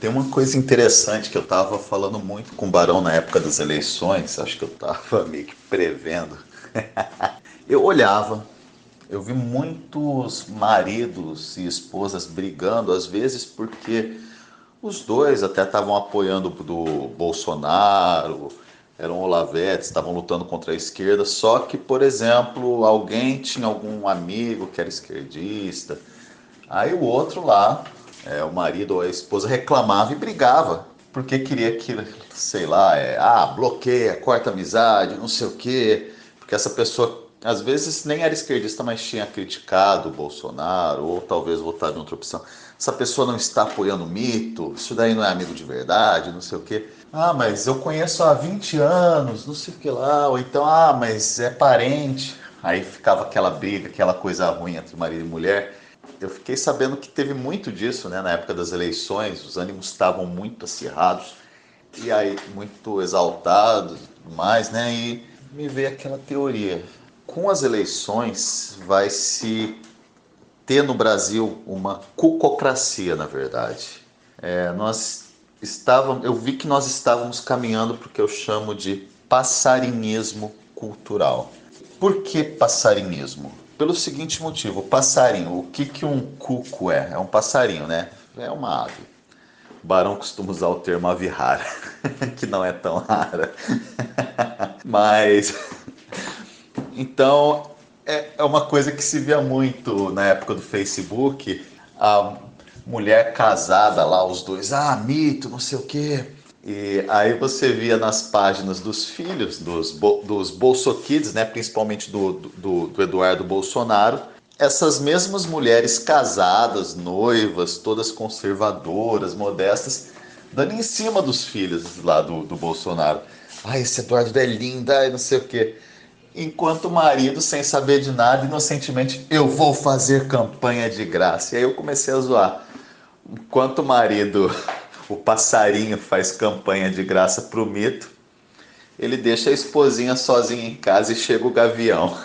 Tem uma coisa interessante que eu estava falando muito com o Barão na época das eleições, acho que eu estava meio que prevendo. eu olhava, eu vi muitos maridos e esposas brigando, às vezes porque os dois até estavam apoiando do Bolsonaro, eram olavetes, estavam lutando contra a esquerda, só que, por exemplo, alguém tinha algum amigo que era esquerdista, aí o outro lá, é, o marido ou a esposa reclamava e brigava, porque queria que, sei lá, é, ah, bloqueia, corta amizade, não sei o quê, porque essa pessoa às vezes nem era esquerdista, mas tinha criticado o Bolsonaro, ou talvez votado em outra opção. Essa pessoa não está apoiando o mito, isso daí não é amigo de verdade, não sei o quê. Ah, mas eu conheço há 20 anos, não sei o que lá. Ou então, ah, mas é parente. Aí ficava aquela briga, aquela coisa ruim entre marido e mulher. Eu fiquei sabendo que teve muito disso, né? Na época das eleições, os ânimos estavam muito acirrados e aí muito exaltados e tudo mais, né? E me veio aquela teoria. Com as eleições vai se ter no Brasil uma cucocracia, na verdade. É, nós estávamos, eu vi que nós estávamos caminhando para o que eu chamo de passarinhismo cultural. Por que passarinhismo? Pelo seguinte motivo, passarinho, o que, que um cuco é? É um passarinho, né? É uma ave. O Barão costuma usar o termo ave rara, que não é tão rara. Mas, então, é, é uma coisa que se via muito na época do Facebook. A mulher casada lá, os dois, ah, mito, não sei o quê. E aí você via nas páginas dos filhos, dos, dos né, principalmente do, do, do Eduardo Bolsonaro, essas mesmas mulheres casadas, noivas, todas conservadoras, modestas, dando em cima dos filhos lá do, do Bolsonaro. Ai, esse Eduardo é lindo, ai, não sei o quê. Enquanto o marido, sem saber de nada, inocentemente, eu vou fazer campanha de graça. E aí eu comecei a zoar. Enquanto o marido, o passarinho, faz campanha de graça pro mito, ele deixa a esposinha sozinha em casa e chega o gavião.